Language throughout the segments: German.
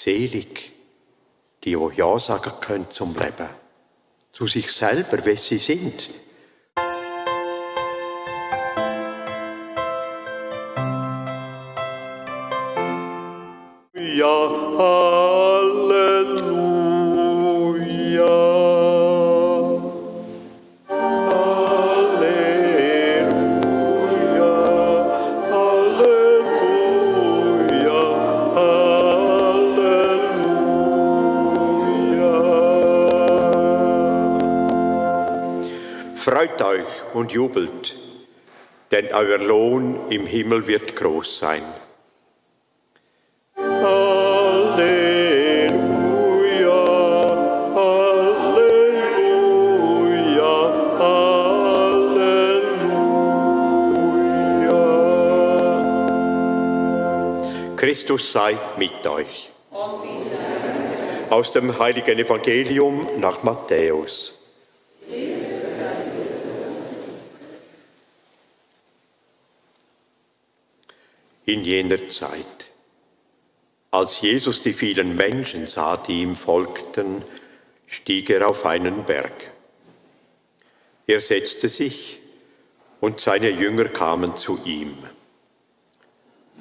Selig, die auch Ja sagen können zum Leben, zu sich selber, wer sie sind. Ja, Freut euch und jubelt, denn euer Lohn im Himmel wird groß sein. Halleluja, Halleluja, Halleluja. Christus sei mit euch. Aus dem heiligen Evangelium nach Matthäus. In jener Zeit, als Jesus die vielen Menschen sah, die ihm folgten, stieg er auf einen Berg. Er setzte sich und seine Jünger kamen zu ihm.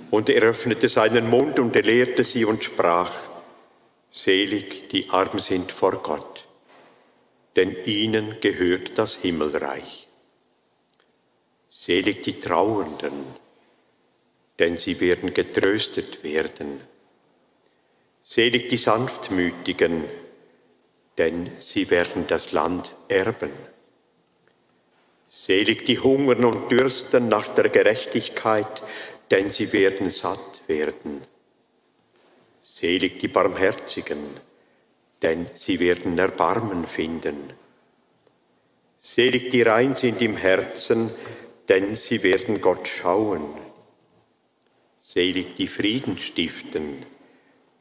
Und er öffnete seinen Mund und er lehrte sie und sprach, Selig die arm sind vor Gott, denn ihnen gehört das Himmelreich. Selig die Trauernden, denn sie werden getröstet werden. Selig die Sanftmütigen, denn sie werden das Land erben. Selig die hungern und dürsten nach der Gerechtigkeit, denn sie werden satt werden. Selig die Barmherzigen, denn sie werden Erbarmen finden. Selig die rein sind im Herzen, denn sie werden Gott schauen. Selig die Frieden stiften,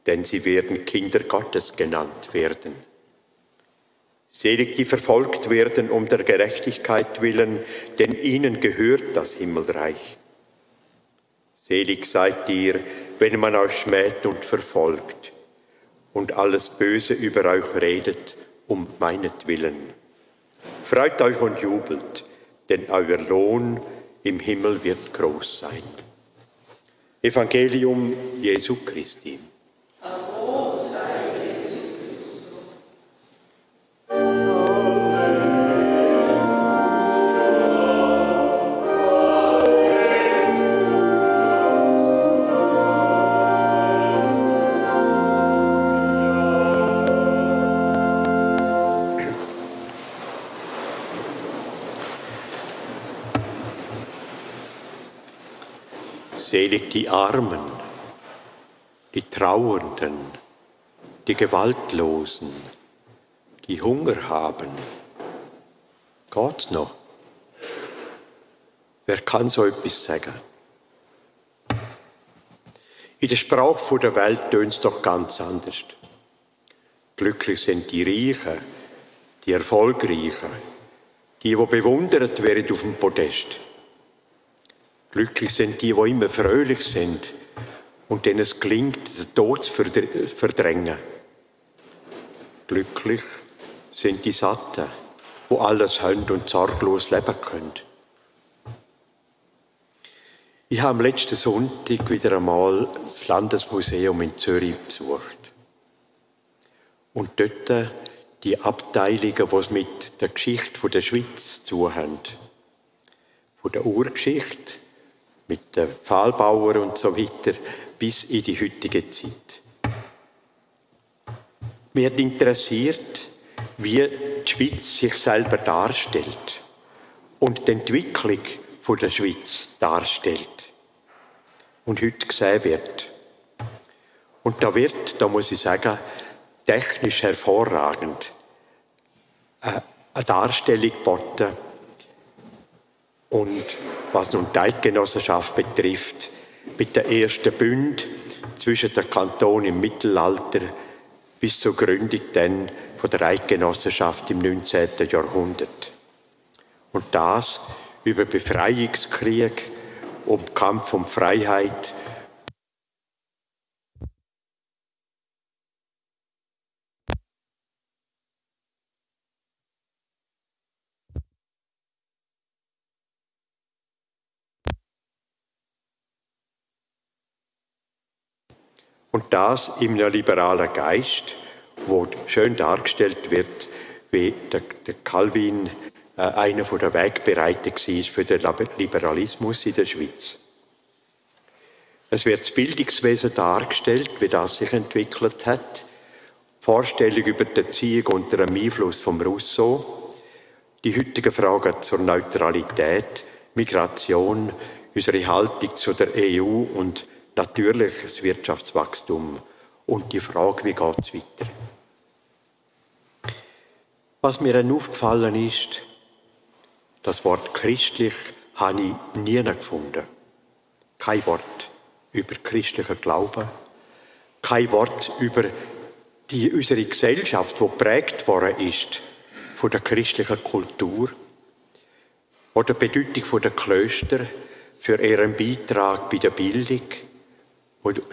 denn sie werden Kinder Gottes genannt werden. Selig die verfolgt werden um der Gerechtigkeit willen, denn ihnen gehört das Himmelreich. Selig seid ihr, wenn man euch schmäht und verfolgt und alles Böse über euch redet, um meinetwillen. Freut euch und jubelt, denn euer Lohn im Himmel wird groß sein. Evangelium Jesu Christi. Selig die Armen, die Trauernden, die Gewaltlosen, die Hunger haben. Geht's noch? Wer kann so etwas sagen? In der Sprache der Welt tönt es doch ganz anders. Glücklich sind die Reichen, die Erfolgreichen, die, die bewundert werden auf dem Podest. Glücklich sind die, die immer fröhlich sind und denen es gelingt, den Tod zu verdrängen. Glücklich sind die Satten, die alles haben und sorglos leben können. Ich habe am letzten Sonntag wieder einmal das Landesmuseum in Zürich besucht. Und dort die Abteilungen, die es mit der Geschichte der Schweiz zu haben. Von der Urgeschichte, mit den Pfahlbauern und so weiter, bis in die heutige Zeit. Hat interessiert, wie die Schweiz sich selber darstellt und die Entwicklung der Schweiz darstellt und heute gesehen wird. Und da wird, da muss ich sagen, technisch hervorragend äh, eine Darstellung geboten. Und was nun die Eidgenossenschaft betrifft, mit der ersten Bund zwischen der Kanton im Mittelalter bis zur Gründung dann von der Eidgenossenschaft im 19. Jahrhundert. Und das über Befreiungskrieg, um Kampf um Freiheit Und das in einem liberalen Geist, wo schön dargestellt wird, wie der, der Calvin äh, einer von der Wegbereiter war für den Liberalismus in der Schweiz. Es wird das Bildungswesen dargestellt, wie das sich entwickelt hat. Vorstellung über die Erziehung unter dem Einfluss von Rousseau. Die heutigen Fragen zur Neutralität, Migration, unsere Haltung zu der EU und natürlich das Wirtschaftswachstum und die Frage, wie geht es weiter. Was mir dann aufgefallen ist, das Wort christlich habe ich nie gefunden. Kein Wort über christlichen Glauben, kein Wort über die, unsere Gesellschaft, die geprägt worden ist von der christlichen Kultur oder die Bedeutung der Klöster für ihren Beitrag bei der Bildung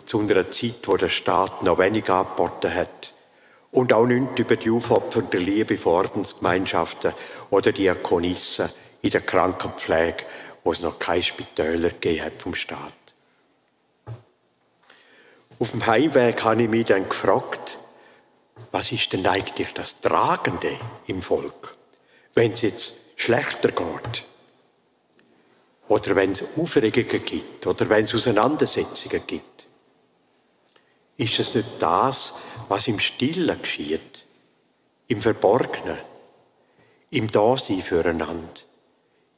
zu einer Zeit, wo der Staat noch wenig angeboten hat. Und auch nichts über die aufopfernde Liebe vor Ordensgemeinschaften oder Diakonissen in der Krankenpflege, wo es noch keine Spitäler hat vom Staat. Auf dem Heimweg habe ich mich dann gefragt, was ist denn eigentlich das Tragende im Volk, wenn es jetzt schlechter geht? Oder wenn es Aufregungen gibt oder wenn es Auseinandersetzungen gibt? Ist es nicht das, was im Stillen geschieht, im Verborgenen, im Dasein füreinander,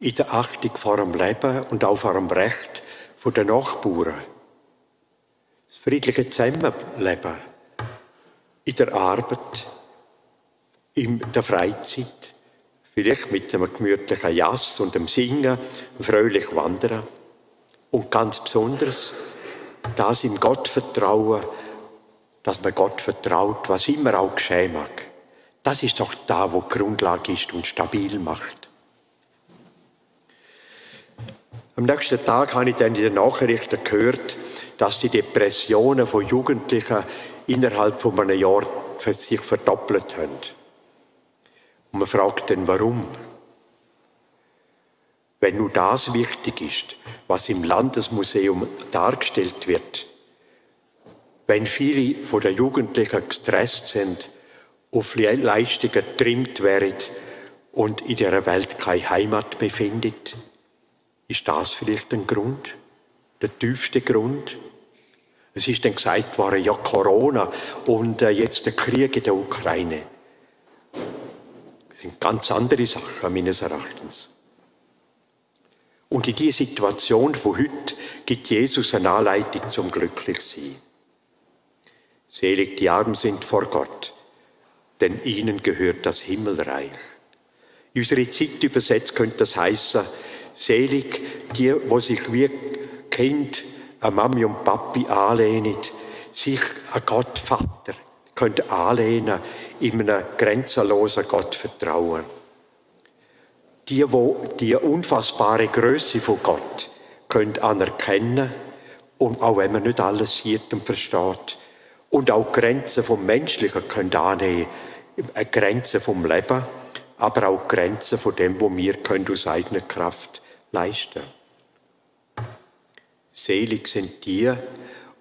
in der Achtung vor dem Leben und auch vor dem Recht der Nachbarn? Das friedliche Zusammenleben? In der Arbeit, in der Freizeit, vielleicht mit einem gemütlichen Jass und dem Singen, fröhlich wandern und ganz besonders das im Gott vertrauen, dass man Gott vertraut, was immer auch geschehen mag. Das ist doch da, wo die Grundlage ist und stabil macht. Am nächsten Tag habe ich dann in den Nachrichten gehört, dass die Depressionen von Jugendlichen innerhalb von einem Jahr sich verdoppelt haben. Und man fragt dann, warum? Wenn nur das wichtig ist, was im Landesmuseum dargestellt wird, wenn viele von den Jugendlichen gestresst sind, auf Leistungen getrimmt werden und in der Welt keine Heimat befindet, ist das vielleicht ein Grund, der tiefste Grund? Es ist dann gesagt worden, ja Corona und äh, jetzt der Krieg in der Ukraine. Sind ganz andere Sachen meines Erachtens. Und in dieser Situation von heute gibt Jesus eine Anleitung zum Glücklichsein. Selig die Armen sind vor Gott, denn ihnen gehört das Himmelreich. In unsere Zeit übersetzt könnte das heißen, selig die, wo sich wie Kind an Mami und Papi anlehnen, sich an Gott Vater können anlehnen, in einem grenzenlosen Gott vertrauen. Die, wo die unfassbare Größe von Gott können anerkennen und auch wenn man nicht alles sieht und versteht und auch Grenzen vom Menschlichen können annehmen, Grenzen vom Leben, aber auch Grenzen von dem, wo wir können aus eigener Kraft leisten. Selig sind die,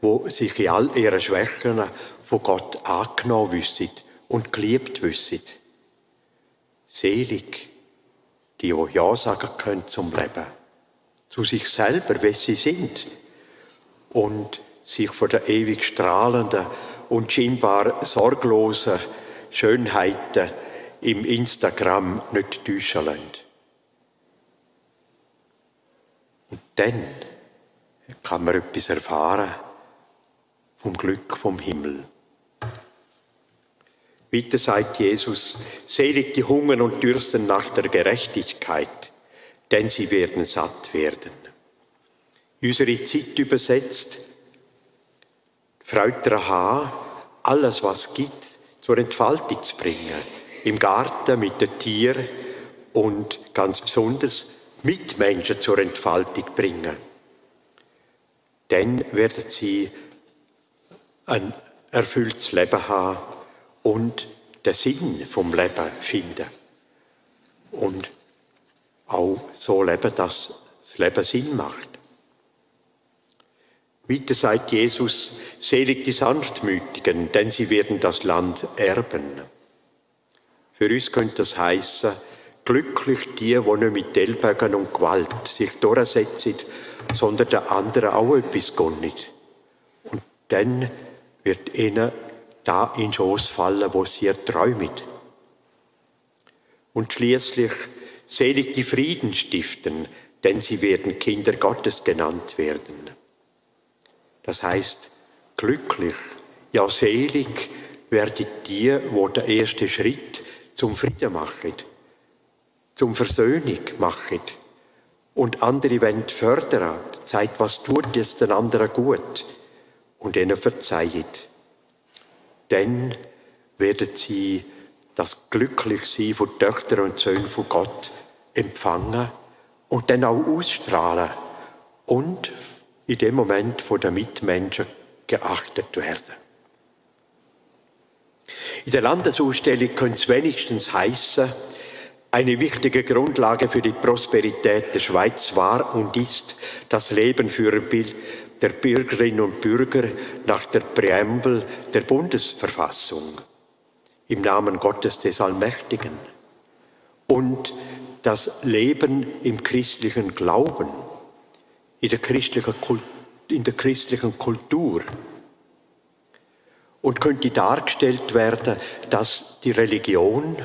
wo sich in all ihren Schwächen von Gott angenommen wissen und geliebt wissen. Selig, die, die Ja sagen können zum Leben, zu sich selber, wie sie sind und sich von der ewig strahlenden und scheinbar sorglosen Schönheiten im Instagram nicht täuschen lassen. Und dann kann man etwas erfahren vom Glück vom Himmel. Bitte sagt Jesus, selig die hungern und dürsten nach der Gerechtigkeit, denn sie werden satt werden. Unsere Zeit übersetzt, freut daran, alles was gibt, zur Entfaltung zu bringen. Im Garten mit den Tieren und ganz besonders mit Menschen zur Entfaltung bringen dann werden sie ein erfülltes Leben haben und den Sinn vom Leben finden. Und auch so leben, dass das Leben Sinn macht. Weiter sagt Jesus, selig die Sanftmütigen, denn sie werden das Land erben. Für uns könnte das heißen, glücklich die, die nicht mit Ellbogen und Gewalt sich durchsetzen, sondern der anderen auch etwas gönnen. Und dann wird ihnen da in Schoß fallen, wo sie träumen. Und schließlich selig die Frieden stiften, denn sie werden Kinder Gottes genannt werden. Das heißt, glücklich, ja selig werden die, wo der erste Schritt zum Frieden machen, zum Versöhnung machen. Und andere wollen fördern, zeigt, was tut es den anderen gut und ihnen verzeihen. Dann werden sie das Glücklichsein von Töchtern und Söhnen von Gott empfangen und dann auch ausstrahlen und in dem Moment von den Mitmenschen geachtet werden. In der Landesausstellung könnte es wenigstens heißen, eine wichtige Grundlage für die Prosperität der Schweiz war und ist das Leben für der Bürgerinnen und Bürger nach der Präambel der Bundesverfassung im Namen Gottes des Allmächtigen und das Leben im christlichen Glauben, in der christlichen, in der christlichen Kultur. Und könnte dargestellt werden, dass die Religion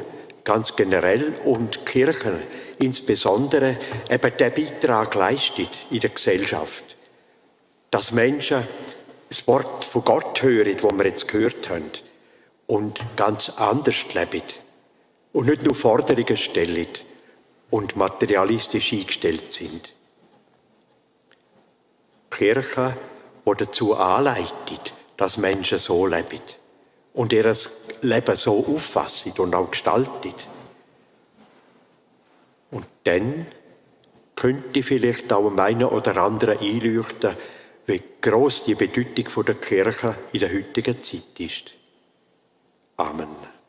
ganz generell und Kirchen insbesondere eben den Beitrag leistet in der Gesellschaft, dass Menschen das Wort von Gott hören, das wir jetzt gehört haben, und ganz anders leben und nicht nur Forderungen stellen und materialistisch eingestellt sind. Kirche, die dazu anleitet, dass Menschen so leben und ihr Leben so auffassen und auch gestalten. Und dann könnte vielleicht auch einem oder anderen einleuchten, wie groß die Bedeutung der Kirche in der heutigen Zeit ist. Amen.